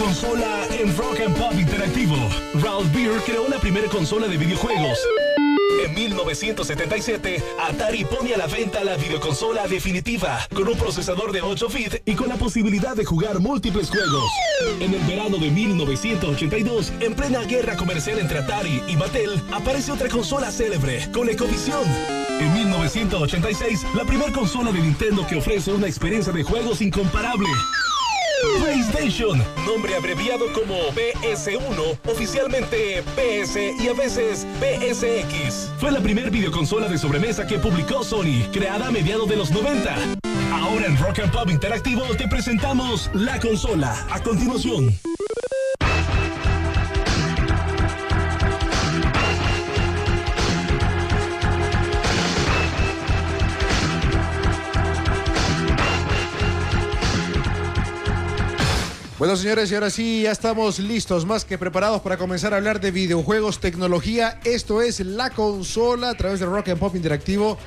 consola en Rock and Pop Interactivo. Ralph Beer creó la primera consola de videojuegos. En 1977, Atari pone a la venta la videoconsola definitiva, con un procesador de 8 bits y con la posibilidad de jugar múltiples juegos. En el verano de 1982, en plena guerra comercial entre Atari y Mattel, aparece otra consola célebre, ColecoVision. En 1986, la primera consola de Nintendo que ofrece una experiencia de juegos incomparable. PlayStation, nombre abreviado como PS1, oficialmente PS y a veces PSX. Fue la primera videoconsola de sobremesa que publicó Sony, creada a mediados de los 90. Ahora en Rock and Pop Interactivo te presentamos la consola. A continuación. Bueno, señores, y ahora sí, ya estamos listos, más que preparados para comenzar a hablar de videojuegos, tecnología. Esto es la consola a través de Rock and Pop Interactivo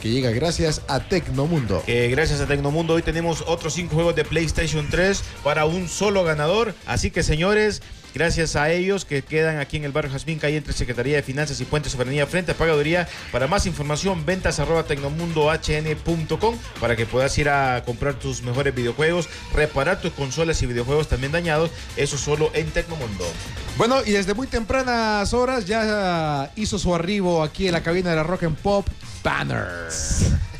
que llega gracias a Tecnomundo. Gracias a Tecnomundo, hoy tenemos otros cinco juegos de PlayStation 3 para un solo ganador. Así que, señores, Gracias a ellos que quedan aquí en el barrio Jazmín, calle entre Secretaría de Finanzas y Puente Soberanía frente a Pagaduría. Para más información, ventas arroba tecnomundohn.com para que puedas ir a comprar tus mejores videojuegos, reparar tus consolas y videojuegos también dañados. Eso solo en Tecnomundo. Bueno, y desde muy tempranas horas ya hizo su arribo aquí en la cabina de la Rock and Pop Banner.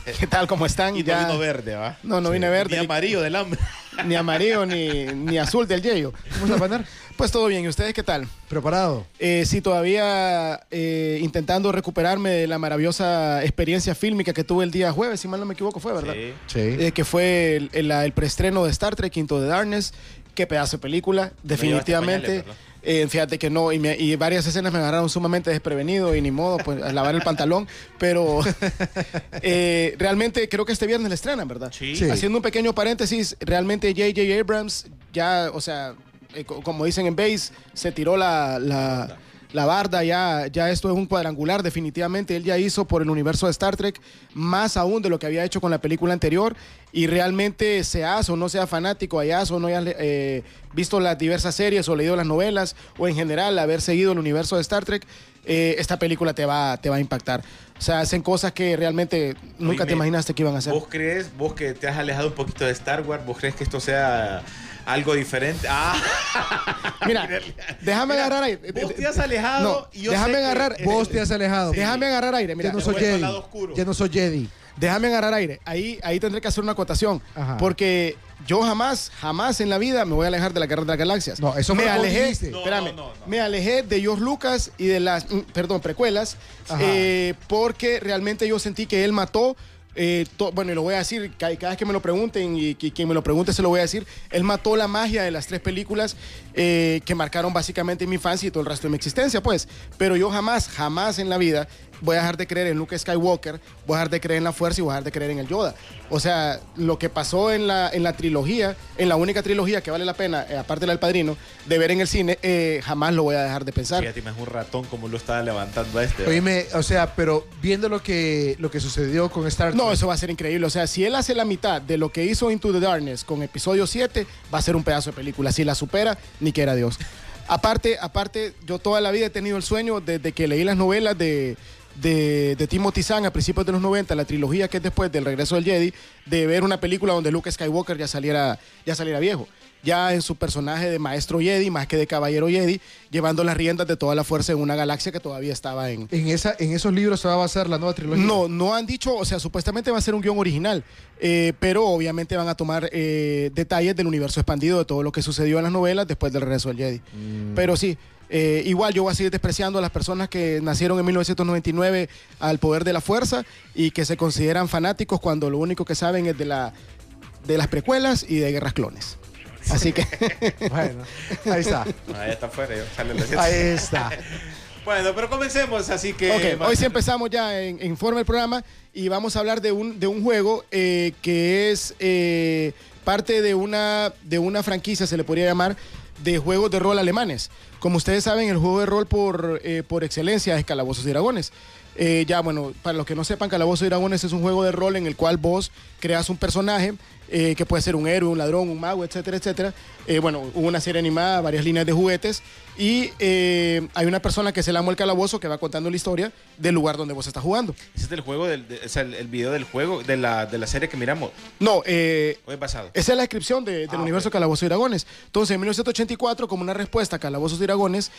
¿Qué tal? ¿Cómo están? Y ya... no vino verde, ¿va? No, no vine verde. Ni amarillo del hambre. Ni amarillo, ni, ni azul del yello. ¿Cómo está, Banner? Pues todo bien, ¿y ustedes qué tal? ¿Preparado? Eh, sí, todavía eh, intentando recuperarme de la maravillosa experiencia fílmica que tuve el día jueves, si mal no me equivoco, fue, ¿verdad? Sí. Sí. Eh, que fue el, el- el preestreno de Star Trek Into the Darkness. Qué pedazo de película, definitivamente. Eh, fíjate que no, y, me- y varias escenas me agarraron sumamente desprevenido y ni modo, pues a lavar el pantalón, pero eh, realmente creo que este viernes la estrenan, ¿verdad? Sí. Sí. Haciendo un pequeño paréntesis, realmente J.J. Abrams ya, o sea, eh, co- como dicen en base, se tiró la, la, la barda, ya, ya esto es un cuadrangular, definitivamente. Él ya hizo por el universo de Star Trek más aún de lo que había hecho con la película anterior. Y realmente, seas o no sea fanático, hayas o no hayas eh, visto las diversas series o leído las novelas, o en general haber seguido el universo de Star Trek, eh, esta película te va, te va a impactar. O sea, hacen cosas que realmente nunca te imaginaste que iban a hacer. ¿Vos crees, vos que te has alejado un poquito de Star Wars, vos crees que esto sea algo diferente? Ah, Mira, déjame Mira, agarrar aire. Vos te has alejado No, y yo déjame sé agarrar. Vos te has alejado. Sí. Déjame agarrar aire. Mira, ya no soy Jedi. Ya no soy Jedi. déjame agarrar aire. Ahí, ahí tendré que hacer una acotación. Ajá. Porque yo jamás, jamás en la vida me voy a alejar de la guerra de las galaxias. No, eso me alejé. No, espérame, no, no, no. me alejé de George Lucas y de las, mm, perdón, precuelas, eh, porque realmente yo sentí que él mató. Eh, bueno, y lo voy a decir, ca- cada vez que me lo pregunten y quien me lo pregunte se lo voy a decir, él mató la magia de las tres películas eh, que marcaron básicamente mi infancia y todo el resto de mi existencia, pues. Pero yo jamás, jamás en la vida voy a dejar de creer en Luke Skywalker, voy a dejar de creer en la fuerza y voy a dejar de creer en el Yoda. O sea, lo que pasó en la, en la trilogía, en la única trilogía que vale la pena, eh, aparte del Padrino, de ver en el cine, eh, jamás lo voy a dejar de pensar. Fíjate, me es un ratón como lo estaba levantando a este. Oíme, o sea, pero viendo lo que, lo que sucedió con Star Trek. No, eso va a ser increíble. O sea, si él hace la mitad de lo que hizo Into the Darkness con episodio 7, va a ser un pedazo de película. Si la supera, ni quiera Dios. Aparte, aparte, yo toda la vida he tenido el sueño desde que leí las novelas de, de, de Timothy Zahn a principios de los 90, la trilogía que es después del regreso del Jedi, de ver una película donde Luke Skywalker ya saliera, ya saliera viejo. Ya en su personaje de maestro Jedi, más que de caballero Jedi, llevando las riendas de toda la fuerza en una galaxia que todavía estaba en, En, esa, en esos libros se va a basar la nueva trilogía. no, no han dicho, o sea, supuestamente va a ser un guion original, eh, pero obviamente van a tomar eh, detalles del universo expandido de todo lo que sucedió en las novelas después del regreso del Jedi. Pero sí, eh, igual yo voy a seguir despreciando a las personas que nacieron en 1999 al poder de la fuerza y que se consideran fanáticos cuando lo único que saben es de, la, de las precuelas y de guerras clones. Así que Bueno, ahí está. Ahí está afuera, yo Ahí está. Bueno, pero comencemos, así que. Ok, hoy sí empezamos ya en, en forma el programa y vamos a hablar de un, de un juego eh, que es eh, parte de una, de una franquicia, se le podría llamar, de juegos de rol alemanes. Como ustedes saben, el juego de rol por, eh, por excelencia es Calabozos y Dragones. Eh, ya, bueno, para los que no sepan, Calabozo y Dragones es un juego de rol en el cual vos creas un personaje eh, que puede ser un héroe, un ladrón, un mago, etcétera, etcétera. Eh, bueno, hubo una serie animada, varias líneas de juguetes y eh, hay una persona que se llama el calabozo que va contando la historia del lugar donde vos estás jugando. Ese es el juego, del, de- o sea, el, el video del juego, de la, de la serie que miramos. No, eh, Hoy pasado. Esa es la descripción de- del Ah, universo ok. Calabozo y Dragones. Entonces, en 1984, como una respuesta a Calabozos y Dragones,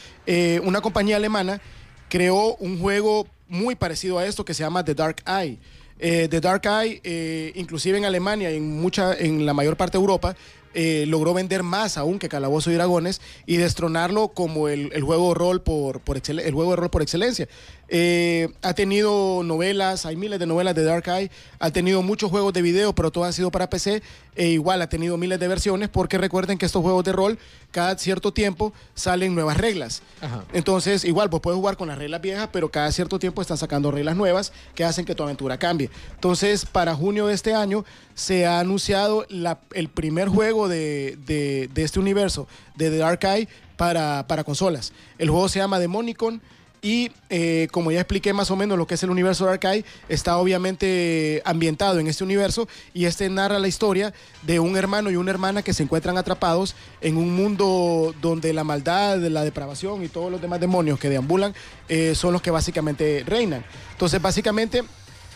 una compañía alemana creó un juego muy parecido a esto que se llama The Dark Eye. Eh, The Dark Eye, eh, inclusive en Alemania y en, mucha, en la mayor parte de Europa, eh, logró vender más aún que Calabozo y Dragones y destronarlo como el, juego de rol por, el juego de rol por excelencia. Eh, ha tenido novelas, hay miles de novelas de Dark Eye, ha tenido muchos juegos de video, pero todos han sido para PC, e igual ha tenido miles de versiones, porque recuerden que estos juegos de rol, cada cierto tiempo salen nuevas reglas. Ajá. Entonces, igual, pues puedes jugar con las reglas viejas, pero cada cierto tiempo están sacando reglas nuevas que hacen que tu aventura cambie. Entonces, para junio de este año se ha anunciado la- el primer juego de, de- de este universo, de The Dark Eye, para, para consolas. El juego se llama Demonicon. Y eh, como ya expliqué más o menos lo que es el universo de Arcade, está obviamente ambientado en este universo y este narra la historia de un hermano y una hermana que se encuentran atrapados en un mundo donde la maldad, la depravación y todos los demás demonios que deambulan eh, son los que básicamente reinan. Entonces, básicamente,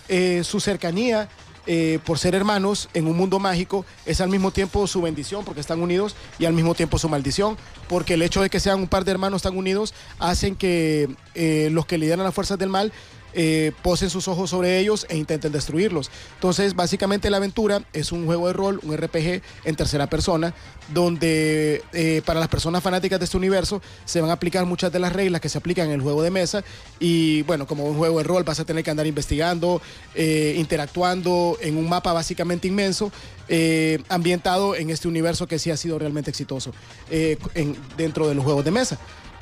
eh, su cercanía eh, por ser hermanos en un mundo mágico es al mismo tiempo su bendición porque están unidos y al mismo tiempo su maldición porque el hecho de que sean un par de hermanos tan unidos hacen que eh, los que lideran las fuerzas del mal eh, posen sus ojos sobre ellos e intenten destruirlos. Entonces, básicamente la aventura es un juego de rol, un RPG en tercera persona, donde eh, para las personas fanáticas de este universo se van a aplicar muchas de las reglas que se aplican en el juego de mesa. Y bueno, como un juego de rol vas a tener que andar investigando, eh, interactuando en un mapa básicamente inmenso, ambientado en este universo que sí ha sido realmente exitoso en- dentro de los juegos de mesa.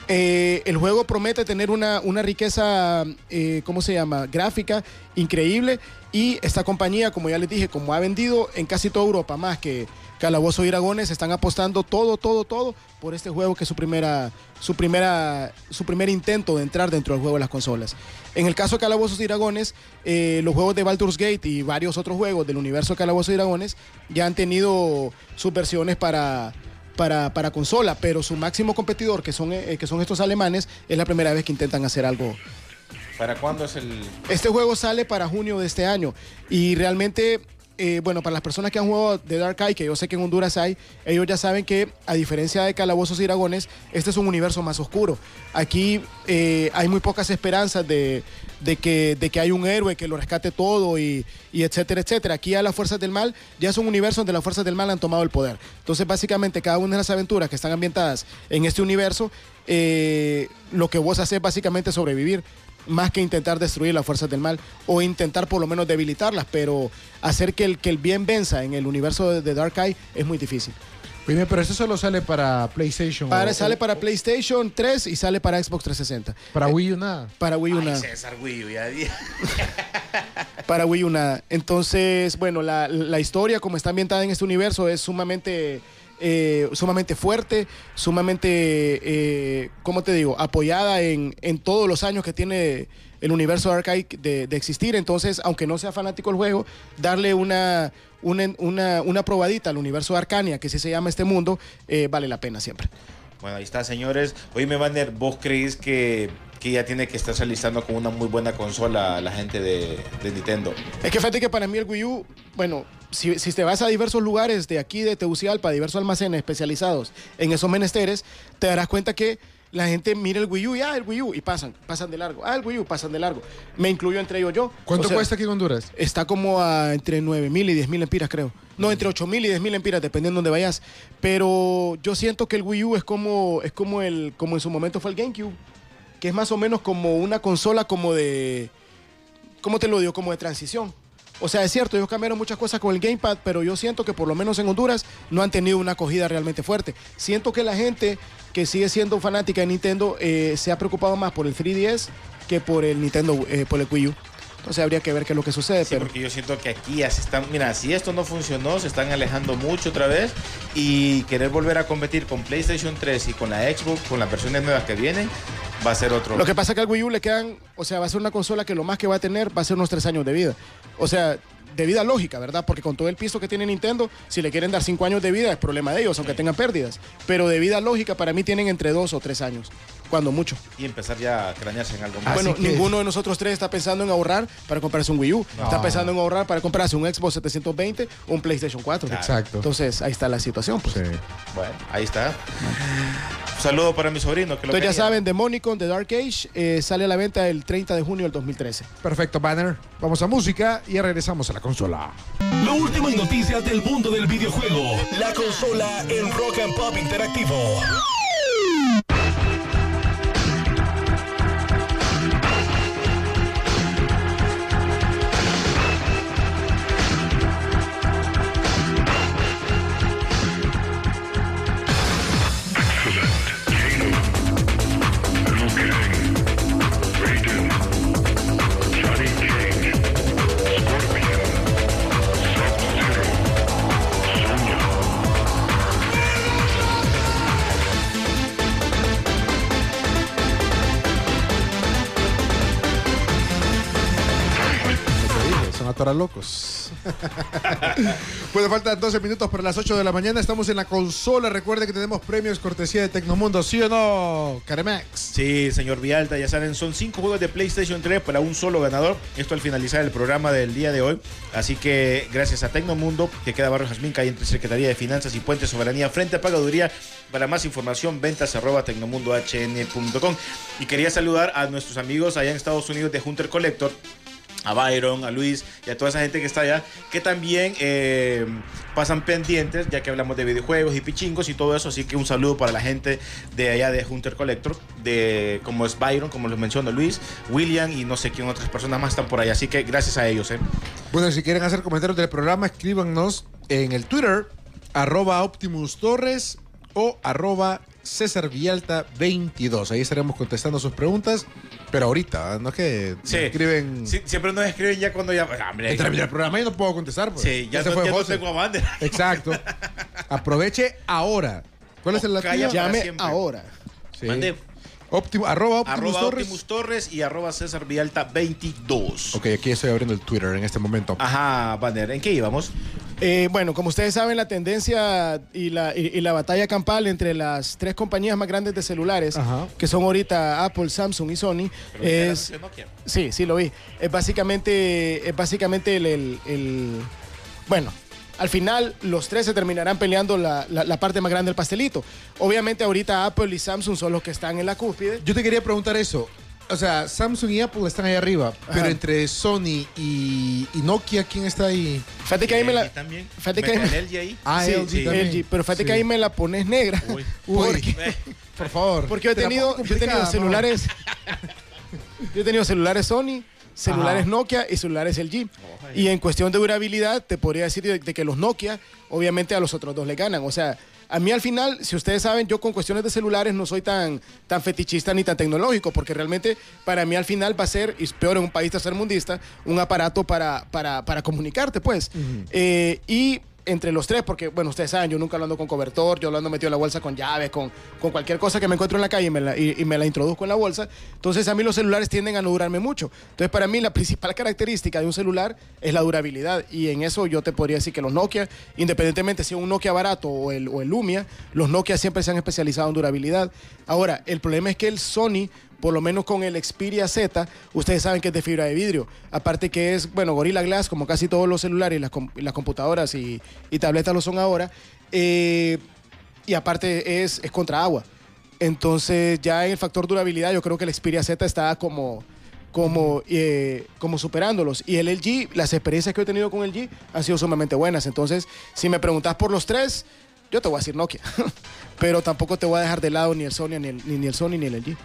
Eh, el juego promete tener una, una riqueza, eh, ¿cómo se llama? Gráfica increíble. Y esta compañía, como ya les dije, como ha vendido en casi toda Europa, más que Calabozo y Dragones, están apostando todo, todo, todo por este juego que es su primera, su primera, su primer intento de entrar dentro del juego de las consolas. En el caso de Calabozos y Dragones, eh, los juegos de Baldur's Gate y varios otros juegos del universo de Calabozos y Dragones ya han tenido sus versiones para, para, para consola, pero su máximo competidor, que son, eh, que son estos alemanes, es la primera vez que intentan hacer algo. ¿Para cuándo es el...? Este juego sale para junio de este año y realmente, eh, bueno, para las personas que han jugado de Dark Eye, que yo sé que en Honduras hay, ellos ya saben que a diferencia de Calabozos y Dragones, este es un universo más oscuro. Aquí eh, hay muy pocas esperanzas de, que, hay un héroe que lo rescate todo y, y etcétera, etcétera. Aquí a las fuerzas del mal ya es un universo donde las fuerzas del mal han tomado el poder. Entonces, básicamente, cada una de las aventuras que están ambientadas en este universo, eh, lo que vos haces básicamente es sobrevivir más que intentar destruir las fuerzas del mal o intentar por lo menos debilitarlas, pero hacer que el, que el bien venza en el universo de, de Dark Eye es muy difícil. Oye, pero esto solo sale para PlayStation. Para, o- sale o- para PlayStation 3 y sale para Xbox 360. Para Eh, Wii U nada. Para Wii U Ay, nada. César Wii U, ya di- Para Wii U nada. Entonces, bueno, la, la historia como está ambientada en este universo es sumamente, eh, sumamente fuerte, sumamente, eh, ¿cómo te digo? Apoyada en, en todos los años que tiene el universo Arcade de, de existir. Entonces, aunque no sea fanático del juego, darle una, una, una, probadita al universo de Arcania, que así se llama este mundo, eh, vale la pena siempre. Bueno, ahí está, señores. Oye, Banner, ¿vos creéis que, que ya tiene que estarse alistando con una muy buena consola la gente de, de Nintendo? Es que fíjate que para mí el Wii U, bueno, si, si te vas a diversos lugares de aquí de Tegucigalpa, diversos almacenes especializados en esos menesteres, te darás cuenta que la gente mira el Wii U y ah, el Wii U y pasan, pasan de largo. Ah, el Wii U, pasan de largo. Me incluyo entre ellos yo. ¿Cuánto O sea, cuesta aquí en Honduras? Está como a entre 9 mil y 10 mil empiras, creo. No, entre 8 mil y 10 mil empiras, dependiendo de dónde vayas. Pero yo siento que el Wii U es como, es como, el, como en su momento fue el GameCube, que es más o menos como una consola como de, ¿cómo te lo digo? Como de transición. O sea, es cierto, ellos cambiaron muchas cosas con el Gamepad, pero yo siento que por lo menos en Honduras no han tenido una acogida realmente fuerte. Siento que la gente que sigue siendo fanática de Nintendo eh, se ha preocupado más por el 3DS que por el Nintendo, eh, por el Wii U. Entonces habría que ver qué es lo que sucede. Sí, pero porque yo siento que aquí ya se están, mira, si esto no funcionó, se están alejando mucho otra vez y querer volver a competir con PlayStation 3 y con la Xbox, con las versiones nuevas que vienen, va a ser otro. Lo que pasa es que al Wii U le quedan, o sea, va a ser una consola que lo más que va a tener va a ser unos tres años de vida. O sea, de vida lógica, ¿verdad? Porque con todo el piso que tiene Nintendo, si le quieren dar cinco años de vida es problema de ellos, aunque tengan pérdidas. Pero de vida lógica para mí tienen entre dos o tres años, cuando mucho. Y empezar ya a cranearse en algo más. Bueno, que- ninguno de nosotros tres está pensando en ahorrar para comprarse un Wii U. Está pensando en ahorrar para comprarse un Xbox 720 o un PlayStation 4. Exacto. Entonces, ahí está la situación. Pues. Sí. Bueno, ahí está. Un saludo para mi sobrino. Que lo Entonces ya saben, Demonicon de Dark Age eh, sale a la venta el 30 de junio del 2013. Perfecto, Banner. Vamos a música y ya regresamos a la consola. Lo último en noticias del mundo del videojuego. La consola en Rock and Pop Interactivo. Locos. bueno, faltan 12 minutos para las 8 de la mañana. Estamos en la consola. Recuerde que tenemos premios cortesía de Tecnomundo. ¿Sí o no, Caremax? Sí, señor Vialta, ya saben, son cinco juegos de PlayStation 3 para un solo ganador. Esto al finalizar el programa del día de hoy. Así que gracias a Tecnomundo, que queda Barrio Jazmín, calle entre Secretaría de Finanzas y Puente Soberanía, frente a Pagaduría. Para más información, ventas arroba tecnomundohn.com. Y quería saludar a nuestros amigos allá en Estados Unidos de Hunter Collector. A Byron, a Luis y a toda esa gente que está allá, que también eh, pasan pendientes, ya que hablamos de videojuegos y pichingos y todo eso. Así que un saludo para la gente de allá de Hunter Collector, de como es Byron, como les menciono Luis, William y no sé quién otras personas más están por allá. Así que gracias a ellos. ¿eh? Bueno, si quieren hacer comentarios del programa, escríbanos en el Twitter, arroba Optimus Torres o arroba César Villalta 22. Ahí estaremos contestando sus preguntas, pero ahorita, ¿ah? no es que escriben... Sí, siempre nos escriben ya cuando ya. Hombre, Entre el programa y no puedo contestar. Pues. sí, ya, se no, fue ya no José. tengo. Exacto. Aproveche ahora. ¿Cuál es el O calla latido? para Llame siempre. ahora. Sí. Mande. Optimo- arroba Optimus Arroba Torres. Optimus Torres y arroba César Vialta 22. Ok, aquí estoy abriendo el Twitter en este momento. Ajá, Banner, ¿en qué íbamos? Eh, bueno, como ustedes saben, la tendencia y la, y, y la batalla campal entre las tres compañías más grandes de celulares, Ajá. que son ahorita Apple, Samsung y Sony, es... Sí, sí, lo vi. Es básicamente, es básicamente el, el- el- Bueno, al final los tres se terminarán peleando la, la- la parte más grande del pastelito. Obviamente ahorita Apple y Samsung son los que están en la cúspide. Yo te quería preguntar eso. O sea, Samsung y Apple están ahí arriba, pero entre Sony y, y Nokia, ¿quién está ahí? Fíjate que ahí me la... también. Fíjate que ahí ¿El me- LG ahí? Ah, Sí, LG sí, también. LG, pero fíjate Sí. que ahí me la pones negra. Uy. Uy, Porque- por favor. Porque yo he tenido, yo he tenido celulares. yo he tenido celulares Sony, celulares Ajá. Nokia y celulares LG. Y en cuestión de durabilidad, te podría decir de, de que los Nokia, obviamente a los otros dos le ganan. O sea, a mí al final, si ustedes saben, yo con cuestiones de celulares no soy tan, tan fetichista ni tan tecnológico, porque realmente para mí al final va a ser, y es peor en un país tercermundista, un aparato para, para, para comunicarte, pues. Eh, y entre los tres, porque, bueno, ustedes saben, yo nunca lo ando con cobertor, yo lo ando metido en la bolsa con llaves, con, con cualquier cosa que me encuentro en la calle y me la, y, me la introduzco en la bolsa. Entonces, a mí los celulares tienden a no durarme mucho. Entonces, para mí, la principal característica de un celular es la durabilidad. Y en eso yo te podría decir que los Nokia, independientemente si es un Nokia barato o el, o el Lumia, los Nokia siempre se han especializado en durabilidad. Ahora, el problema es que el Sony por lo menos con el Xperia Z, ustedes saben que es de fibra de vidrio. Aparte que es, bueno, Gorilla Glass, como casi todos los celulares, las, las computadoras y, tabletas lo son ahora. Eh, y aparte es, es contra agua. Entonces ya en el factor durabilidad yo creo que el Xperia Z está como, como, eh, como superándolos. Y el LG, las experiencias que he tenido con el LG han sido sumamente buenas. Entonces, si me preguntas por los tres, yo te voy a decir Nokia. Pero tampoco te voy a dejar de lado ni el Sony, ni el, ni el Sony, ni el LG.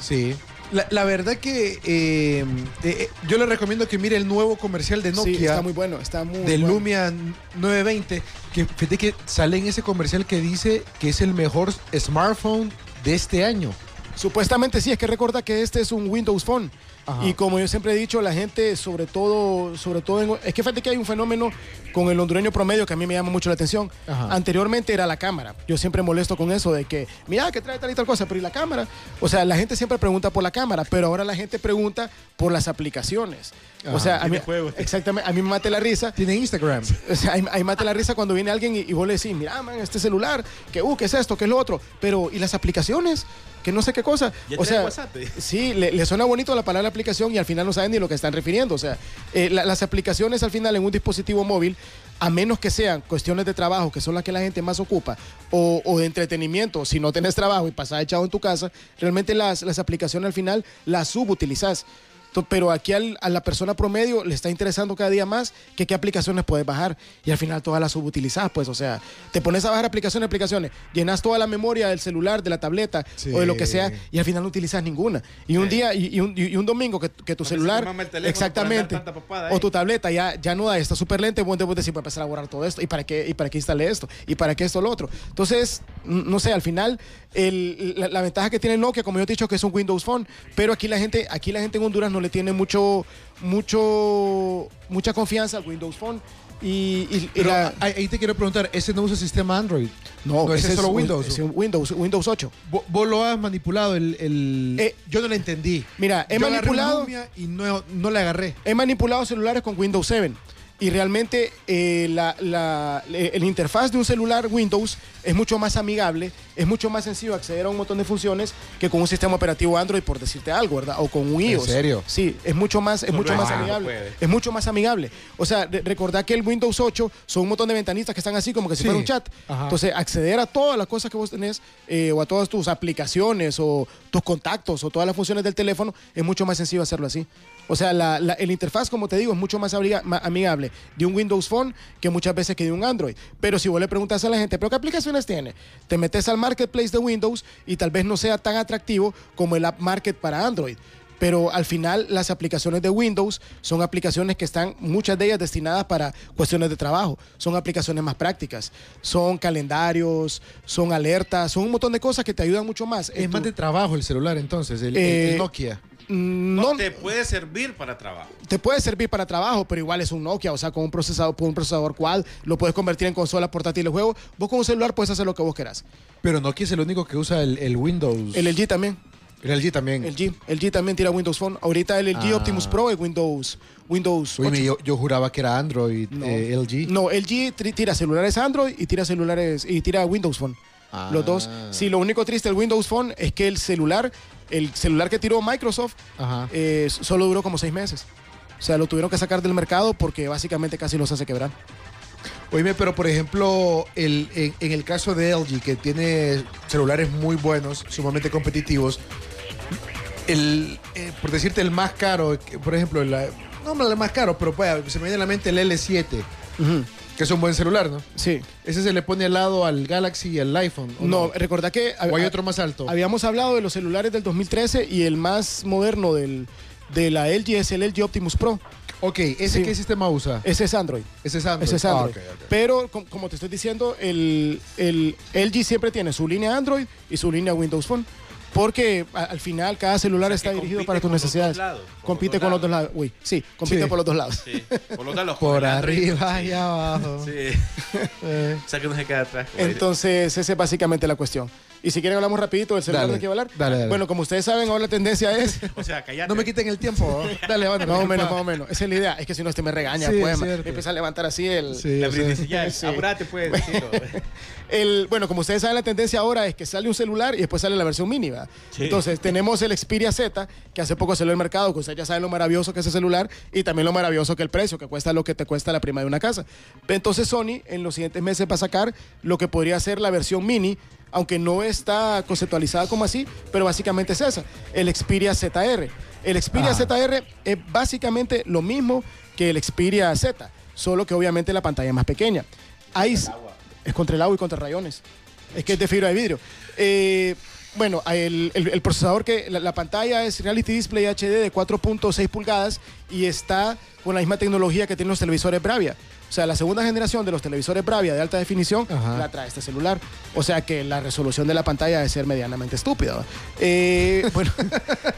Sí. La, la verdad que eh, eh, eh, yo le recomiendo que mire el nuevo comercial de Nokia. Sí, está muy bueno, está muy bueno. Lumia 920, que fíjate que sale en ese comercial que dice que es el mejor smartphone de este año. Supuestamente sí, es que recuerda que este es un Windows Phone. Ajá. Y como yo siempre he dicho, la gente, sobre todo, sobre todo, en- es que fíjate que hay un fenómeno con el hondureño promedio que a mí me llama mucho la atención. Ajá. Anteriormente era la cámara. Yo siempre molesto con eso de que, mira, que trae tal y tal cosa, pero ¿y la cámara? O sea, la gente siempre pregunta por la cámara, pero ahora la gente pregunta por las aplicaciones. O sea, a mí, exactamente, a mí me mate la risa. Tiene Instagram. O sea, ahí, ahí mate la risa cuando viene alguien y, y vos le decís, mira, man, este celular, que, uh, ¿qué es esto? ¿Qué es lo otro? Pero, ¿y las aplicaciones? Que no sé qué cosa. Ya o sea, WhatsApp, eh. sí, le, le suena bonito la palabra aplicación y al final no saben ni lo que están refiriendo. O sea, eh, la- las aplicaciones al final en un dispositivo móvil, a menos que sean cuestiones de trabajo, que son las que la gente más ocupa, o, o de entretenimiento, si no tenés trabajo y pasás echado en tu casa, realmente las, las aplicaciones al final las subutilizás. Pero aquí al- a la persona promedio le está interesando cada día más que qué aplicaciones puedes bajar. Y al final todas las subutilizás, pues, o sea, te pones a bajar aplicaciones, aplicaciones, llenas toda la memoria del celular, de la tableta Sí. o de lo que sea, y al final no utilizas ninguna. Y un día, y, y un, y un domingo que, que tu celular, exactamente, o tu tableta ya, ya no da, está súper lenta, y vos debes decir, voy a empezar a borrar todo esto, ¿y para qué, y para qué instalé esto? ¿Y para qué esto lo otro? Entonces, no sé, al final, el- la, la ventaja que tiene Nokia, como yo te he dicho, que es un Windows Phone, pero aquí la gente, aquí la gente en Honduras no le tiene mucho, mucho, mucha confianza al Windows Phone. Y, y- y Pero la- ahí te quiero preguntar, ¿ese no usa sistema Android? no, ese es solo Windows. es Windows, Windows 8. Vo- ¿Vos lo has manipulado el...? el- Eh, yo no lo entendí. Mira, he Yo manipulado- y no, no le agarré. He manipulado celulares con Windows 7 y realmente eh, la, el interfaz de un celular Windows es mucho más amigable, es mucho más sencillo acceder a un montón de funciones que con un sistema operativo Android, por decirte algo, ¿verdad? O con un ¿En iOS. serio? Sí, es mucho más, es mucho más amigable. puede. Es mucho más amigable. O sea, re- recordad que el Windows 8 son un montón de ventanitas que están así como que si Sí. fuera un chat. Ajá. Entonces, acceder a todas las cosas que vos tenés eh, o a todas tus aplicaciones o tus contactos o todas las funciones del teléfono es mucho más sencillo hacerlo así. O sea, la, la- el interfaz, como te digo, es mucho más abriga- amigable de un Windows Phone que muchas veces que de un Android. Pero si vos le preguntas a la gente, ¿pero qué aplicaciones tiene? Te metes al marketplace de Windows y tal vez no sea tan atractivo como el App Market para Android. Pero al final las aplicaciones de Windows son aplicaciones que están, muchas de ellas destinadas para cuestiones de trabajo. Son aplicaciones más prácticas. Son calendarios, son alertas, son un montón de cosas que te ayudan mucho más. Es más de trabajo el celular entonces, el, el- Eh, el Nokia. No, no, te puede servir para trabajo. te puede servir para trabajo, pero igual es un Nokia, o sea, con un procesador, con un procesador quad, lo puedes convertir en consola portátil de juego. Vos con un celular puedes hacer lo que vos querás. Pero Nokia es el único que usa el, el Windows. El LG también. El LG también. El G, el G también tira Windows Phone. Ahorita el LG Ah. Optimus Pro es Windows, Windows Oye, 8. yo, yo juraba que era Android, No. eh, LG. No, LG tira celulares Android y tira celulares y tira Windows Phone. Ah. Los dos. Sí, lo único triste del Windows Phone es que el celular, el celular que tiró Microsoft, eh, solo duró como seis meses. O sea, lo tuvieron que sacar del mercado porque básicamente casi los hace quebrar. Oíme, pero por ejemplo, el, en, en el caso de LG, que tiene celulares muy buenos, sumamente competitivos, el, eh, por decirte el más caro, por ejemplo, la- no el más caro, pero pues, se me viene a la mente el L7, que es un buen celular, ¿no? Sí. Ese se le pone al lado al Galaxy y al iPhone. ¿o No, recordá que ¿O hay otro más alto? habíamos hablado de los celulares del 2013 y el más moderno del, de la LG es el LG Optimus Pro. Ok, ¿ese Sí. qué sistema usa? Ese es Android. Ese es Android. Ese es Ah, Android. ok, ok. Pero com- como te estoy diciendo, el, el LG siempre tiene su línea Android y su línea Windows Phone. Porque al final cada celular está dirigido para tus necesidades. dos lados, compite con los dos lados. Uy, sí, compite Sí. por los dos lados. Sí. Por los lados. Por arriba y abajo. Sí. Eh. O sea que no se queda atrás. Entonces, esa es básicamente la cuestión. Y si quieren hablamos rapidito del celular Dale, de qué hablar. dale, dale. Bueno, como ustedes saben, ahora la tendencia es... O sea, callate. No me quiten el tiempo. ¿no? Dale, van más o menos, más o menos. Esa es la idea. Es que si no, este me regaña, Sí, pues. empieza a levantar así el... Sí, La ya, Sí. apurate pues. El, bueno, como ustedes saben, la tendencia ahora es que sale un celular y después sale la versión mini, ¿verdad? Sí. Entonces, tenemos el Xperia Z, que hace poco salió al mercado, que ustedes ya saben lo maravilloso que es ese celular y también lo maravilloso que el precio, que cuesta lo que te cuesta la prima de una casa. Entonces, Sony en los siguientes meses va a sacar lo que podría ser la versión mini, aunque no está conceptualizada como así, pero básicamente es esa, el Xperia ZR. El Xperia Ah. ZR es básicamente lo mismo que el Xperia Z, solo que obviamente la pantalla es más pequeña. Hay, es contra el agua y contra rayones. Es que es de fibra de vidrio. Eh, bueno, el, el- el procesador que la, la pantalla es Reality Display HD de 4.6 pulgadas y está con la misma tecnología que tienen los televisores Bravia. O sea, la segunda generación de los televisores Bravia de alta definición Ajá. la trae este celular. O sea que la resolución de la pantalla debe ser medianamente estúpida. Eh, bueno,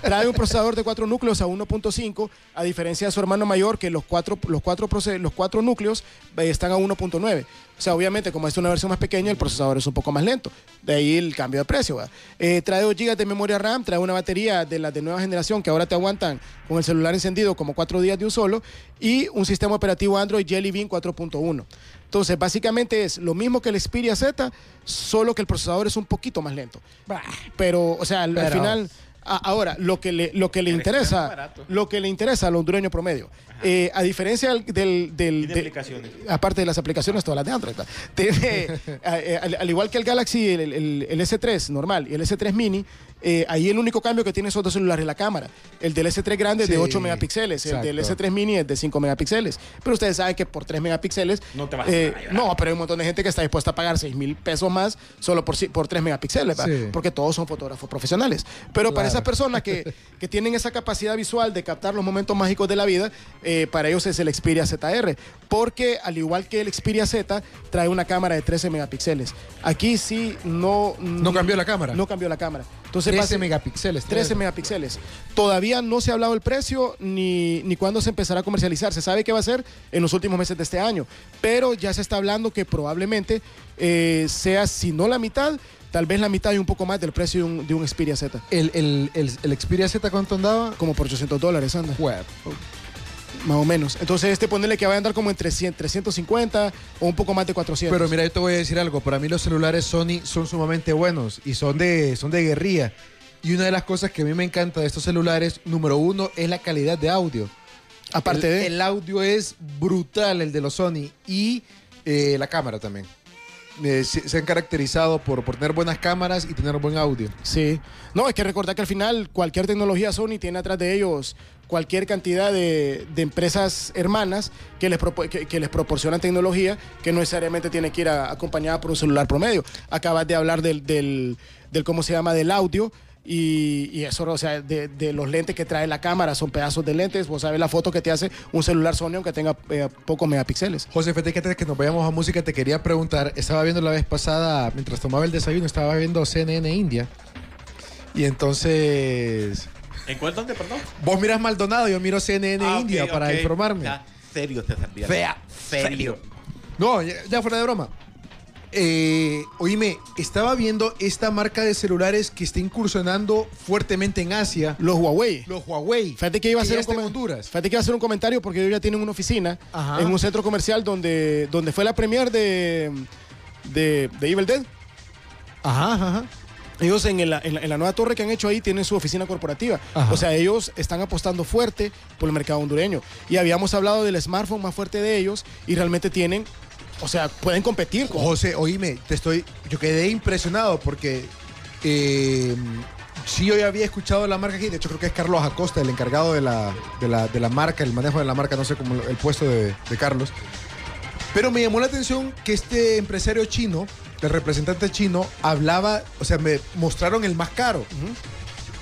trae un procesador de cuatro núcleos a 1.5, a diferencia de su hermano mayor, que los cuatro, los cuatro, los cuatro núcleos eh, están a 1.9. O sea, obviamente, como es una versión más pequeña, el procesador es un poco más lento. De ahí el cambio de precio. Eh, trae 2 GB de memoria RAM, trae una batería de las de nueva generación que ahora te aguantan con el celular encendido como cuatro días de un solo y un sistema operativo Android Jelly Bean 4.1. Entonces, básicamente es lo mismo que el Xperia Z, solo que el procesador es un poquito más lento. Pero, o sea, al, final, ahora, lo que le, lo que le interesa, lo que le interesa al hondureño promedio, eh, a diferencia del... del, del- de- aparte de las aplicaciones, todas las de Android. ¿verdad? Tiene, eh, eh, al, al igual que el Galaxy, el, el- el S3 normal y el S3 mini, eh, ahí el único cambio que tiene son dos celulares la cámara. El del S3 grande es de Sí, 8 megapíxeles, el del exacto. S3 mini es de 5 megapíxeles. Pero ustedes saben que por 3 megapíxeles... No te vas a eh, llorar. No, pero hay un montón de gente que está dispuesta a pagar 6 mil pesos más solo por, por 3 megapíxeles, ¿verdad? Sí. porque todos son fotógrafos profesionales. Pero para Claro. esas personas que, que tienen esa capacidad visual de captar los momentos mágicos de la vida, eh, para ellos es el Xperia ZR. Porque al igual que el Xperia Z, trae una cámara de 13 megapíxeles. Aquí sí no... No cambió la cámara. No cambió la cámara. Entonces, 13 base- megapíxeles. 13 megapíxeles. Todavía no se ha hablado el precio ni, ni cuándo se empezará a comercializar. Se sabe que va a ser en los últimos meses de este año. Pero ya se está hablando que probablemente eh, sea, si no la mitad, tal vez la mitad y un poco más del precio de un, de un Xperia Z. El, el, el, el Xperia Z, ¿cuánto andaba? Como por 800 dólares anda. Web. Más o menos. Entonces, este ponerle que va a andar como entre 100, 350 o un poco más de 400. Pero mira, yo te voy a decir algo. Para mí los celulares Sony son sumamente buenos y son de, son de guerrilla. Y una de las cosas que a mí me encanta de estos celulares, número uno, es la calidad de audio. Aparte el, de... El audio es brutal, el de los Sony. Y eh, la cámara también. Eh, se, han caracterizado por, por tener buenas cámaras y tener buen audio. Sí. No, es que recordar que al final cualquier tecnología Sony tiene atrás de ellos cualquier cantidad de, de empresas hermanas que les, que, que les proporcionan tecnología que no necesariamente tiene que ir acompañada por un celular promedio. Acabas de hablar del, del, del ¿cómo se llama?, del audio. Y, y eso, o sea, de, de los lentes que trae la cámara, son pedazos de lentes. Vos sabes la foto que te hace un celular Sony aunque tenga eh, pocos megapíxeles. José, fíjate que antes de que nos vayamos a música, te quería preguntar. Estaba viendo la vez pasada, mientras tomaba el desayuno, estaba viendo CNN India. Y entonces. ¿En cuál dónde, perdón? Vos miras Maldonado, yo miro CNN Ah, India para informarme. Ya, serio, César. Fea, Serio. No, ya, ya fuera de broma. Eh, oíme, estaba viendo esta marca de celulares que está incursionando fuertemente en Asia. Los Huawei. Los Huawei. Fíjate que iba a hacer un Honduras. Fíjate que iba a hacer un comentario porque ellos ya tienen una oficina Ajá. en un centro comercial donde, donde fue la premier de, de, de Evil Dead. Ajá, ajá. Ellos en la, en la- en la nueva torre que han hecho ahí tienen su oficina corporativa. Ajá. O sea, ellos están apostando fuerte por el mercado hondureño. Y habíamos hablado del smartphone más fuerte de ellos y realmente tienen, o sea, pueden competir con... José, oíme, te estoy. Yo quedé impresionado porque. eh, sí, yo ya había escuchado la marca aquí. De hecho, creo que es Carlos Acosta, el encargado de la, de la, de la marca, el manejo de la marca, no sé cómo el puesto de, de Carlos. Pero me llamó la atención que este empresario chino, el representante chino, hablaba, o sea, me mostraron el más caro.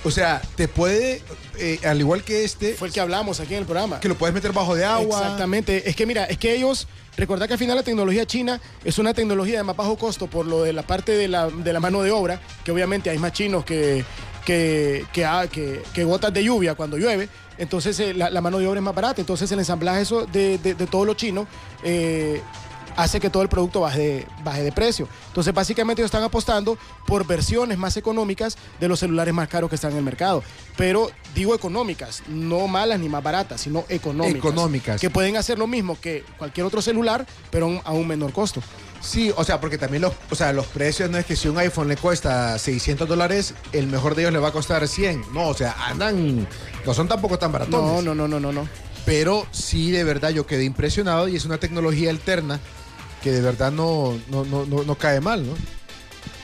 O sea, te puede, eh, al igual que este, Fue el que hablamos aquí en el programa. que lo puedes meter bajo de agua. Exactamente. Es que mira, es que ellos, recordad que al final la tecnología china es una tecnología de más bajo costo por lo de la parte de la, de la mano de obra, que obviamente hay más chinos que, que, que, ah, que- que gotas de lluvia cuando llueve. Entonces eh, la, la mano de obra es más barata. Entonces el ensamblaje eso de, de, de todo lo chino eh, hace que todo el producto baje de, baje de precio. Entonces básicamente ellos están apostando por versiones más económicas de los celulares más caros que están en el mercado. Pero digo económicas, no malas ni más baratas, sino económicas. Económicas. Que pueden hacer lo mismo que cualquier otro celular, pero a un- menor costo. Sí, o sea, porque también los, o sea, los precios no es que si un iPhone le cuesta 600 dólares, el mejor de ellos le va a costar 100. No, o sea, andan, no son tampoco tan baratones. No, no, no, no, no, no. Pero sí, de verdad, yo quedé impresionado y es una tecnología alterna que de verdad no, no, no, no, no cae mal, ¿no?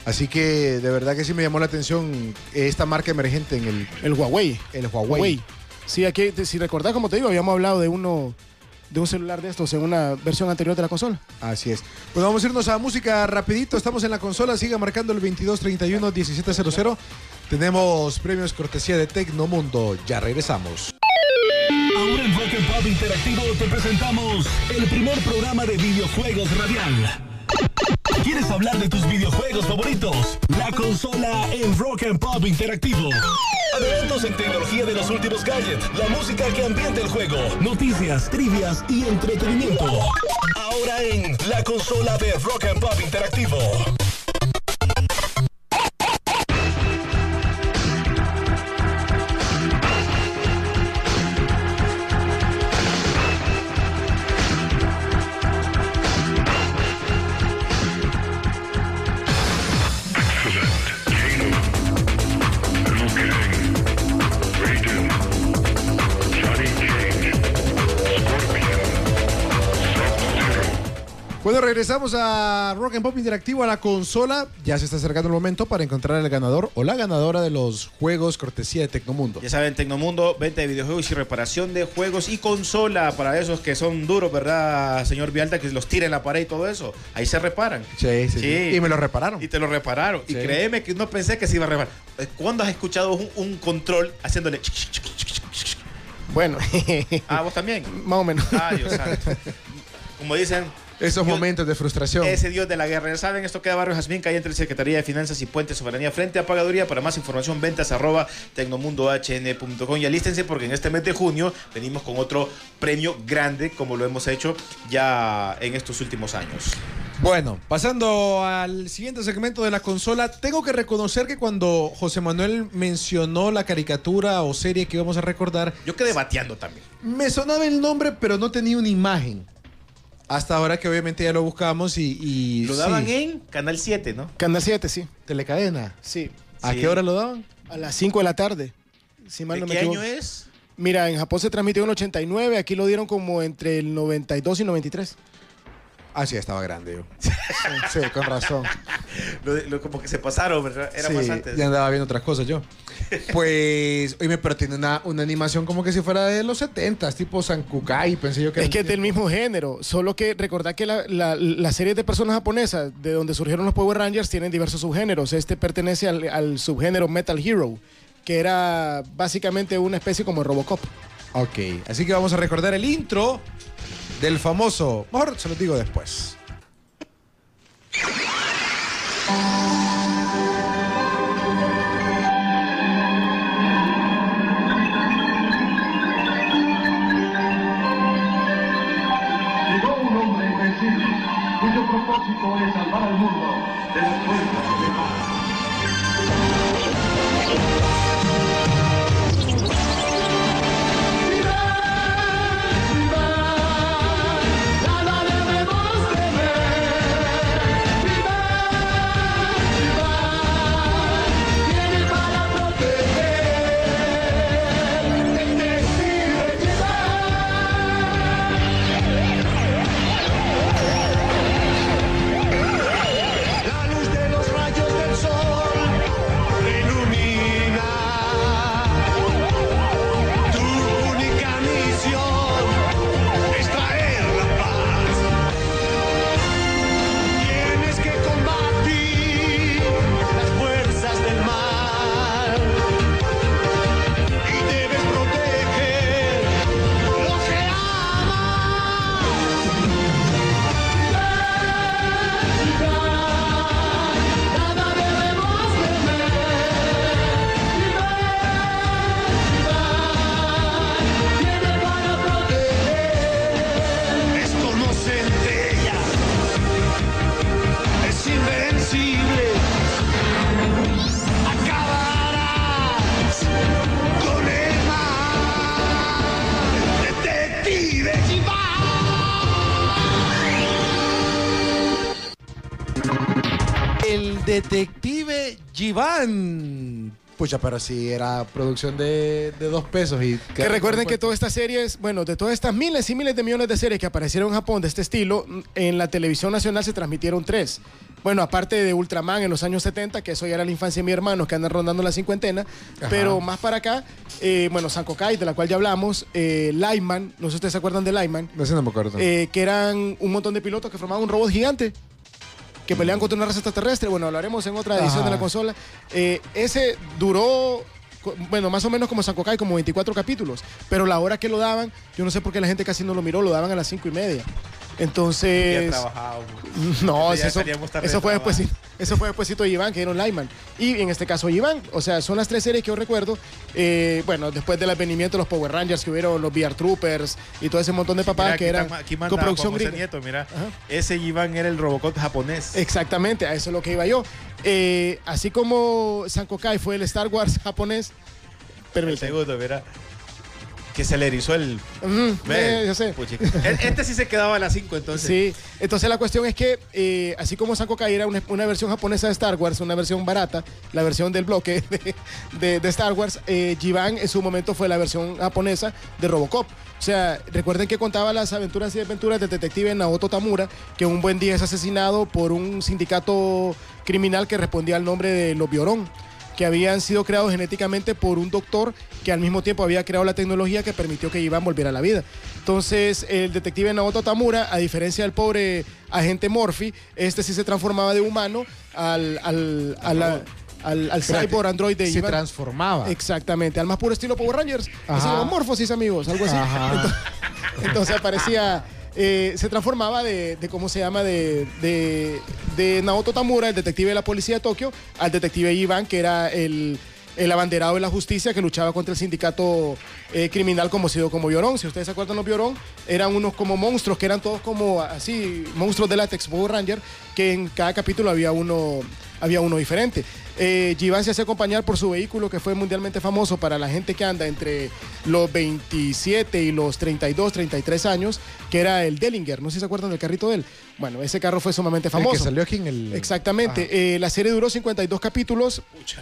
Así que de verdad que sí me llamó la atención esta marca emergente en el, El Huawei. el Huawei. Sí, aquí, si recordás, como te digo, habíamos hablado de uno de un celular de estos en una versión anterior de la consola. Así es. Pues vamos a irnos a música rapidito. Estamos en la consola. Siga marcando el 2231-1700. Tenemos premios cortesía de Tecnomundo. Ya regresamos. Ahora Interactivo te presentamos el primer programa de videojuegos radial. ¿Quieres hablar de tus videojuegos favoritos? La consola en Rock and Pop Interactivo. Adelantos en tecnología de los últimos gadgets, la música que ambienta el juego, noticias, trivias y entretenimiento. Ahora en la consola de Rock and Pop Interactivo. Bueno, regresamos a Rock and Pop Interactivo a la consola. Ya se está acercando el momento para encontrar el ganador o la ganadora de los juegos cortesía de Tecnomundo. Ya saben, Tecnomundo, venta de videojuegos y reparación de juegos y consola para esos que son duros, ¿verdad, señor Vialta? Que los tiren en la pared y todo eso. Ahí se reparan. Sí, sí, sí. Y me lo repararon. Y te lo repararon. Y créeme que no pensé que se iba a reparar. Eh, ¿Cuándo has escuchado un, un control haciéndole... Bueno, Ah, vos también. más o menos. Ah, Dios santo. Como dicen, Esos Dios- momentos de frustración. ese dios de la guerra. Ya saben, esto queda Barrio Jazmín, calle entre Secretaría de Finanzas y Puente Soberanía frente a Pagaduría. Para más información, ventas arroba tecnomundohn.com. Y alístense porque en este mes de junio venimos con otro premio grande, como lo hemos hecho ya en estos últimos años. Bueno, pasando al siguiente segmento de la consola, tengo que reconocer que cuando José Manuel mencionó la caricatura o serie que íbamos a recordar, Yo quedé bateando también. me sonaba el nombre, pero no tenía una imagen. Hasta ahora que obviamente ya lo buscamos y... y Lo daban sí, en Canal 7, ¿no? Canal 7, sí. Telecadena. Sí. ¿A Sí. qué hora lo daban? A las 5 de la tarde. Si mal ¿De no me qué equivoco. año es? Mira, en Japón se transmitió en el 89, aquí lo dieron como entre el 92 y 93. Ah, sí, estaba grande yo. Sí, sí, con razón. Lo, lo- como que se pasaron, ¿verdad? Era Sí, más antes. Ya andaba viendo otras cosas yo. Pues, oye, pero tiene una, una animación como que si fuera de los 70 tipo San Kukai, pensé yo que Es era- que es del mismo género, solo que recordad que la, la, la serie de personas japonesas de donde surgieron los Power Rangers tienen diversos subgéneros. Este pertenece al, al subgénero Metal Hero, que era básicamente una especie como Robocop. Ok, así que vamos a recordar el intro del famoso. Mejor se lo digo después. Llegó un hombre invencible, cuyo propósito es salvar al mundo de fuerzas Pucha, pero sí, era producción de, de dos pesos. y Que recuerden que todas estas series, bueno, de todas estas miles y miles de millones de series que aparecieron en Japón de este estilo, en la televisión nacional se transmitieron tres. Bueno, aparte de Ultraman en los años 70, que eso ya era la infancia de mi hermano, que andan rondando la cincuentena, Ajá. pero más para acá, eh, bueno, Sankokai, de la cual ya hablamos, eh, Lightman, no sé si ustedes se acuerdan de Lightman, No sé, no me acuerdo. eh, que eran un montón de pilotos que formaban un robot gigante que pelean contra una raza extraterrestre. Bueno, hablaremos en otra edición Ajá. de la consola. Eh, ese duró bueno, más o menos como Sankokai, como 24 capítulos. Pero la hora que lo daban, yo no sé por qué la gente casi no lo miró, lo daban a las 5 y media. Entonces. No, eso, eso de fue después, eso fue despuésito de Iván, que era un lineman. Y en este caso Iván, o sea, son las tres series que yo recuerdo. eh, bueno, después del advenimiento de los Power Rangers que hubieron, los VR Troopers y todo ese montón de papás Mira, que eran está- aquí manda con producción Juan José gringa. Nieto, mira. Ajá. Ese Iván era el Robocop japonés. Exactamente, a eso es lo que iba yo. Eh, así como Sankokai fue el Star Wars japonés. el Permíteme. segundo, mira. Que se le erizó el. Eh, yo sé. puchica. E- Este sí se quedaba a las 5, entonces. Sí, entonces la cuestión es que, eh, así como Sankokai era una, una versión japonesa de Star Wars, una versión barata, la versión del bloque de, de- de Star Wars, eh, Jivan en su momento fue la versión japonesa de Robocop. O sea, recuerden que contaba las aventuras y desventuras del detective Naoto Tamura, que un buen día es asesinado por un sindicato criminal que respondía al nombre de los Biorón que habían sido creados genéticamente por un doctor que al mismo tiempo había creado la tecnología que permitió que Iván volviera a la vida. Entonces, el detective Naoto Tamura, a diferencia del pobre agente Morphy, este sí se transformaba de humano al, al, al, al, al Espérate, cyborg android de Se Iván. transformaba. Exactamente, al más puro estilo Power Rangers. Así como Morphosis, amigos, algo así. Entonces, entonces aparecía, eh, se transformaba de, ¿cómo se llama? De, de, de Naoto Tamura, el detective de la policía de Tokio, al detective Ivan, que era el, el abanderado de la justicia que luchaba contra el sindicato eh, criminal conocido como Biorón. Si ustedes se acuerdan, los Biorón eran unos como monstruos, que eran todos como así, monstruos de látex Power Ranger, que en cada capítulo había uno, había uno diferente. Eh, Givan se hace acompañar por su vehículo que fue mundialmente famoso para la gente que anda entre los 27 y los 32, 33 años, que era el Dellinger. No sé si se acuerdan del carrito de él. Bueno, ese carro fue sumamente El famoso. que salió aquí en el. Exactamente. Eh, la serie duró 52 capítulos.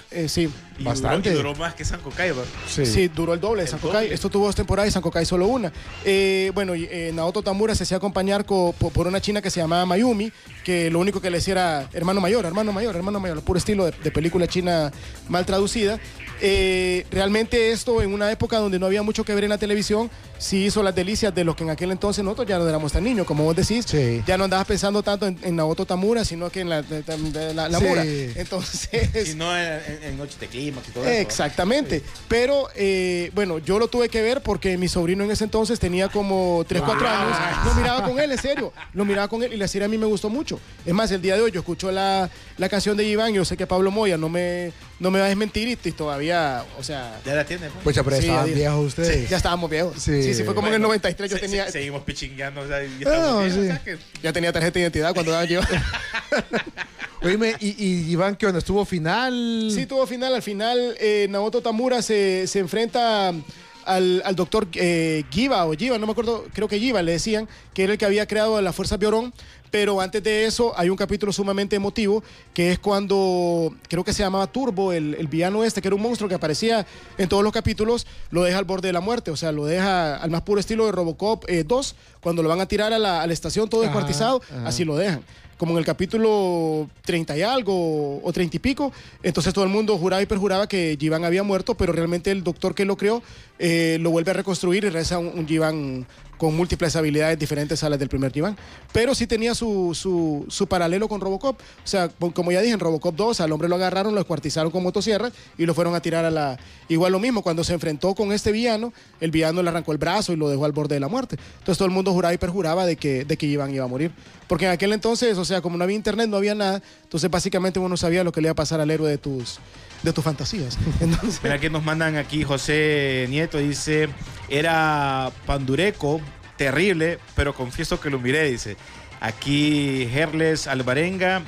Eh, sí. Y Bastante. Duró, y duró más que San Cocaiba. Sí. Sí, duró el doble de Sankokai. doble. Esto tuvo dos temporadas y Sankokai solo una. Eh, bueno, eh, Naoto Tamura se hacía acompañar co- po- por, una china que se llamaba Mayumi, que lo único que le decía era hermano mayor, hermano mayor, hermano mayor, el puro estilo de, de película china mal traducida. Eh, realmente esto en una época donde no había mucho que ver en la televisión, sí hizo las delicias de los que en aquel entonces nosotros ya no éramos tan niños, como vos decís, Sí. ya no andabas pensando tanto en, en Naoto Tamura, sino que en la, de- de- de la, la Sí. Mura. Entonces... Si no, en, en Noche de Clímax y todo eso. Exactamente. Pero eh, bueno, yo lo tuve que ver porque mi sobrino en ese entonces tenía como 3, 4 años. Lo miraba con él, en serio. Lo miraba con él y la serie a mí me gustó mucho. Es más, el día de hoy yo escucho la, la canción de Iván y yo sé que Pablo Moya no me, no me va a desmentir y, y todavía, o sea, Ya la tiene. pues. Pues ya, pero Sí, estaban ya- viejos ustedes. ya estábamos viejos. Sí. Sí, sí, fue como en el Bueno, 93 yo se- tenía, se- seguimos pichingueando. O sea, ya No, estamos viejos, sí. o sea que- ya tenía tarjeta de identidad cuando daba yo. Oíme, y, y Iván, ¿qué onda? ¿Estuvo final? Sí, tuvo final. Al final, eh, Naoto Tamura se, se enfrenta al, al doctor eh, Giva o Giva, no me acuerdo, creo que Giva le decían, que era el que había creado la Fuerza Biorón. Pero antes de eso hay un capítulo sumamente emotivo, que es cuando, creo que se llamaba Turbo, el, el villano este, que era un monstruo que aparecía en todos los capítulos, lo deja al borde de la muerte, o sea, lo deja al más puro estilo de Robocop eh, 2, cuando lo van a tirar a la, a la estación todo Ajá, descuartizado, ajá. así lo dejan como en el capítulo 30 y algo o 30 y pico. Entonces todo el mundo juraba y perjuraba que Jivan había muerto, pero realmente el doctor que lo creó eh, lo vuelve a reconstruir y reza un, Jivan con múltiples habilidades diferentes a las del primer Jivan. Pero sí tenía su, su, su paralelo con Robocop. O sea, como- ya dije, en Robocop 2 al hombre lo agarraron, lo descuartizaron con motosierra y lo fueron a tirar a la... Igual lo mismo, cuando se enfrentó con este villano, el villano le arrancó el brazo y lo dejó al borde de la muerte. Entonces todo el mundo juraba y perjuraba de que, de que Jivan iba a morir. Porque en aquel entonces, o sea, como no había internet, no había nada, entonces básicamente uno no sabía lo que le iba a pasar al héroe de tus, de tus fantasías. Entonces, que nos mandan aquí José Nieto, dice, era pandureco, terrible, pero confieso que lo miré, dice. Aquí Herles Alvarenga,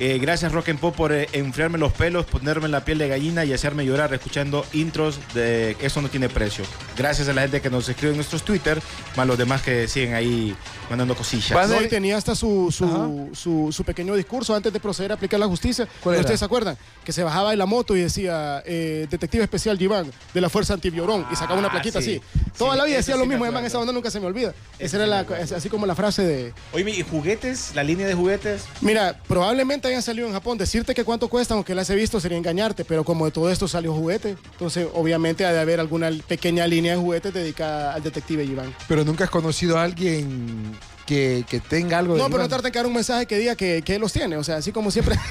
eh, gracias Rock and Pop por eh, enfriarme los pelos, ponerme en la piel de gallina y hacerme llorar escuchando intros de Eso no tiene precio. Gracias a la gente que nos escribe en nuestros Twitter, más los demás que siguen ahí mandando cosillas. Van- no, y tenía hasta su, su, su, su pequeño discurso antes de proceder a aplicar la justicia. ¿Cuál era? ¿Ustedes se acuerdan? Que se bajaba de la moto y decía, eh, detective especial Giván, de la Fuerza Antibiorón, y sacaba una Ah, plaquita sí. así. Toda Sí, la vida decía sí lo mismo, además esa onda nunca se me olvida. Esa era la, así como la frase de... Oye, ¿y juguetes? ¿La línea de juguetes? Mira, probablemente hayan salido en Japón. Decirte que cuánto cuesta, aunque las he visto, sería engañarte, pero como de todo esto salió juguete, entonces obviamente ha de haber alguna pequeña línea de juguetes dedicada al detective Giván. Pero nunca has conocido a alguien que, que tenga algo de No, pero no Iván. trate de dar un mensaje que diga que, que él los tiene, o sea, así como siempre.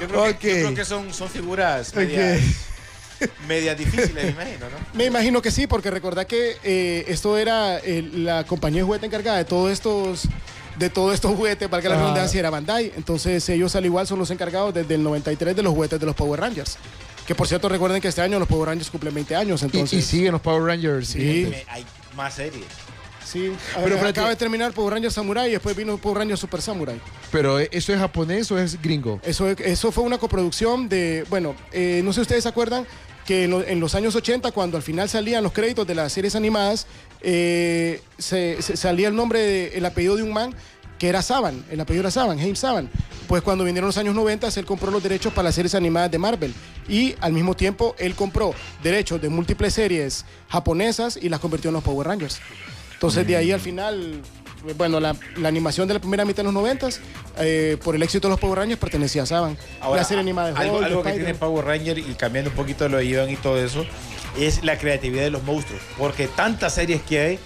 Yo creo, que, yo creo que son, son figuras medias difíciles, me imagino, ¿no? Me imagino que sí, porque recordad que eh, esto era eh, la compañía de juguete encargada de todos estos de todos estos juguetes, para que la redundancia era Bandai. Entonces ellos al igual son los encargados desde el 93 de los juguetes de los Power Rangers. Que por cierto recuerden que este año los Power Rangers cumplen 20 años. Y, Entonces, y siguen los Power Rangers. Sí. Hay más series. Sí, Pero pero acaba de terminar Power Rangers Samurai y después vino Power Rangers Super Samurai. Pero ¿eso es japonés o es gringo? Eso, eso fue una coproducción de, bueno, eh, no sé si ustedes se acuerdan que en, lo- en los años 80, cuando al final salían los créditos de las series animadas, eh, se- salía el nombre, de- el apellido de un man que era Saban, el apellido era Saban, James Saban. Pues cuando vinieron los años 90, él compró los derechos para las series animadas de Marvel y al mismo tiempo él compró derechos de múltiples series japonesas y las convirtió en los Power Rangers. Entonces de ahí al final, bueno, la, la animación de la primera mitad de los 90, eh, por el éxito de los Power Rangers, pertenecía a Saban. la serie animada de algo, Hulk, de algo que tiene Power Ranger y cambiando un poquito lo de Iván y todo eso, es la creatividad de los monstruos. Porque tantas series que hay,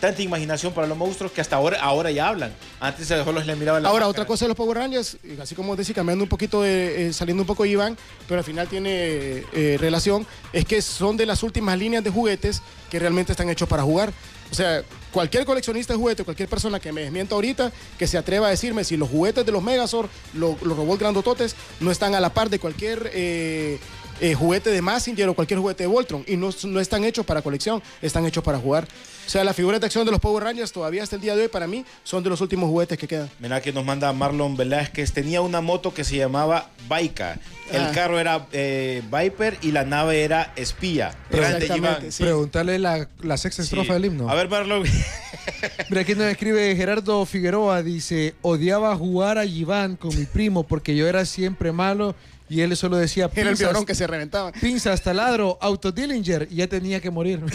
tanta imaginación para los monstruos que hasta ahora, ahora ya hablan. Antes solo les miraban la Ahora, máscara. otra cosa de los Power Rangers, así como decía, cambiando un poquito, de, eh, saliendo un poco de Iván, pero al final tiene eh, relación, es que son de las últimas líneas de juguetes que realmente están hechos para jugar. O sea, cualquier coleccionista de juguetes, cualquier persona que me desmienta ahorita, que se atreva a decirme si los juguetes de los Megazord, lo- los robots grandototes, no están a la par de cualquier eh, eh, juguete de Massinger o cualquier juguete de Voltron, y no, no están hechos para colección, están hechos para jugar. O sea, las figuras de acción de los Power Rangers todavía hasta el día de hoy, para mí, son de los últimos juguetes que quedan. Mira que nos manda Marlon Velázquez. Tenía una moto que se llamaba Baika. El Ah. carro era eh, Viper y la nave era Espía. Grande, Exactamente, Iván. sí. Preguntarle la, la sexta Sí. estrofa del himno. A ver, Marlon. Mira, aquí nos escribe Gerardo Figueroa, dice, odiaba jugar a Giván con mi primo porque yo era siempre malo y él solo decía Era el pinzas, violón que se reventaba. pinzas, taladro, auto Dillinger y ya tenía que morir.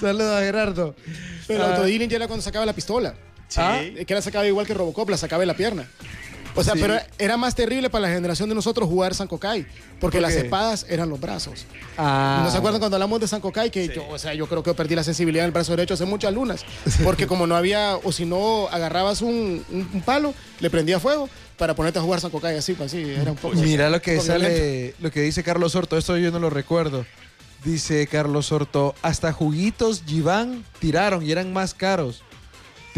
Saludos a Gerardo. Pero Ah, Auto Dillinger era cuando sacaba la pistola. Sí. Ah. Que la sacaba igual que Robocop, la sacaba de la pierna. O sea, Sí. pero era más terrible para la generación de nosotros jugar Sankokai, porque ¿Por las espadas eran los brazos. ah, ¿No se acuerdan cuando hablamos de Sankokai? Que yo, o sea, yo creo que perdí la sensibilidad en el brazo derecho hace muchas lunas. Porque como no había, o si no agarrabas un, un- un palo, le prendía fuego para ponerte a jugar Sankokai así, pues así, era un poco. Mira lo que violento. sale, lo que dice Carlos Sorto, esto yo no lo recuerdo. Dice Carlos Sorto, hasta juguitos Giván tiraron y eran más caros.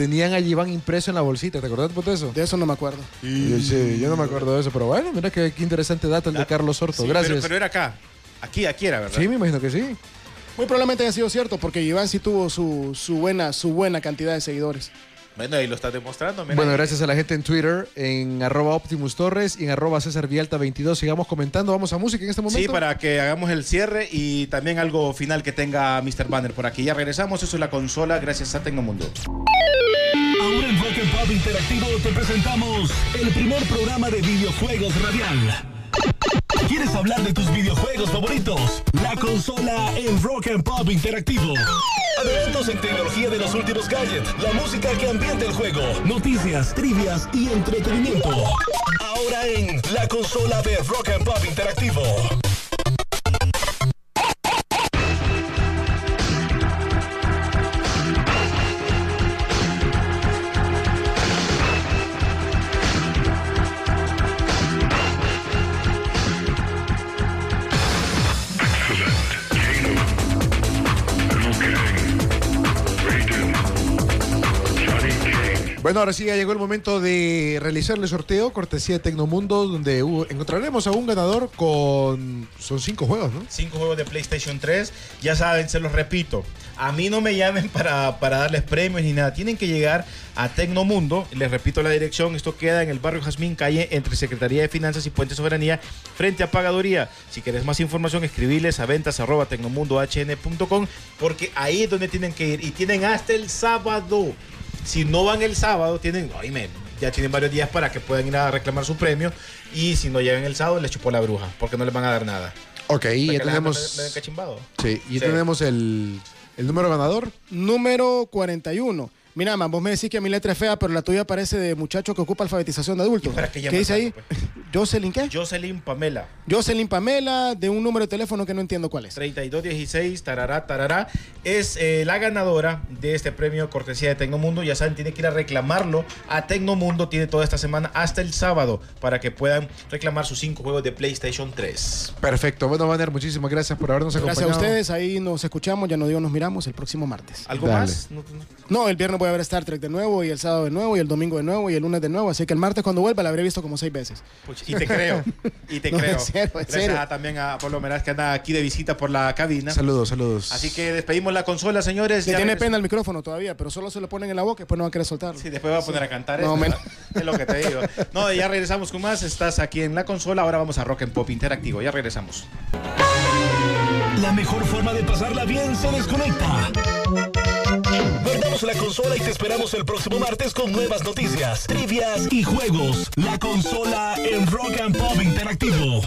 Tenían a Giván impreso en la bolsita, ¿te acordás por eso? De eso no me acuerdo. Yo, sí, yo no me acuerdo de eso, pero bueno, mira qué, qué interesante dato el de Carlos Sorto. Sí, Gracias. Pero, pero era acá. Aquí, aquí era, ¿verdad? sí, me imagino que sí. Muy probablemente haya sido cierto, porque Iván sí tuvo su, su, buena, su buena cantidad de seguidores. Bueno, ahí lo estás demostrando. mira. Bueno, gracias a la gente en Twitter, en arroba Optimus Torres y en arroba César Vialta 22. Sigamos comentando. Vamos a música en este momento. Sí, para que hagamos el cierre y también algo final que tenga Mr. Banner por aquí. Ya regresamos, eso es la consola, gracias a Tecnomundo. Ahora en Rock and Pop Interactivo te presentamos el primer programa de videojuegos radial. ¿Quieres hablar de tus videojuegos favoritos? La consola en Rock and Pop Interactivo. Adelantos en tecnología de los últimos gadgets, la música que ambienta el juego, noticias, trivias y entretenimiento. Ahora en la consola de Rock and Pop Interactivo. Bueno, ahora sí ya llegó el momento de realizar el sorteo, cortesía de Tecnomundo, donde encontraremos a un ganador con... Son cinco juegos, ¿no? Cinco juegos de PlayStation 3. Ya saben, se los repito. A mí no me llamen para, para darles premios ni nada. Tienen que llegar a Tecnomundo. Les repito la dirección. Esto queda en el barrio Jazmín, calle entre Secretaría de Finanzas y Puente Soberanía, frente a Pagaduría. Si quieres más información, escribiles a ventas tecnomundohn.com porque ahí es donde tienen que ir. Y tienen hasta el sábado. Si no van el sábado, tienen, oíme, ya tienen varios días para que puedan ir a reclamar su premio. Y si no llegan el sábado, les chupó la bruja, porque no les van a dar nada. Ok, Para ya tenemos... me- me. Sí, y ya Sí. tenemos el, el número ganador. Número 41. Mira, man, vos me decís que mi letra es fea, pero la tuya parece de muchacho que ocupa alfabetización de adultos. ¿Y para qué ¿Qué llamas dice ahí? tanto, Jocelyn, ¿qué? Jocelyn Pamela. Jocelyn Pamela, de un número de teléfono que no entiendo cuál es. 3216, tarará, tarará, es eh, la ganadora de este premio cortesía de Tecnomundo. Ya saben, tiene que ir a reclamarlo a Tecnomundo. Tiene toda esta semana hasta el sábado para que puedan reclamar sus cinco juegos de PlayStation 3. Perfecto. Bueno, Banner, muchísimas gracias por habernos Gracias a acompañado. ustedes, ahí nos escuchamos, ya no digo nos miramos el próximo martes. ¿Algo Dale. más? No, no. No, el viernes voy a ver Star Trek de nuevo, y el sábado de nuevo, y el domingo de nuevo, y el lunes de nuevo, así que el martes cuando vuelva la habré visto como seis veces. Y te creo, y te No, creo. en serio, en Gracias a- también a Pablo Meraz que anda aquí de visita por la cabina. Saludos, saludos. Así que despedimos la consola, señores. Que Ya tiene pena el micrófono todavía, pero solo se lo ponen en la boca y después no van a querer soltarlo. Sí, después va a poner a cantar. Más o esto. Es lo que te digo. No, ya regresamos con más. Estás aquí en la consola. Ahora vamos a Rock and Pop Interactivo. Ya regresamos. La mejor forma de pasarla bien se desconecta. Guardamos la y te esperamos el próximo martes con nuevas noticias, trivias y juegos. La consola en Rock and Pop Interactivo.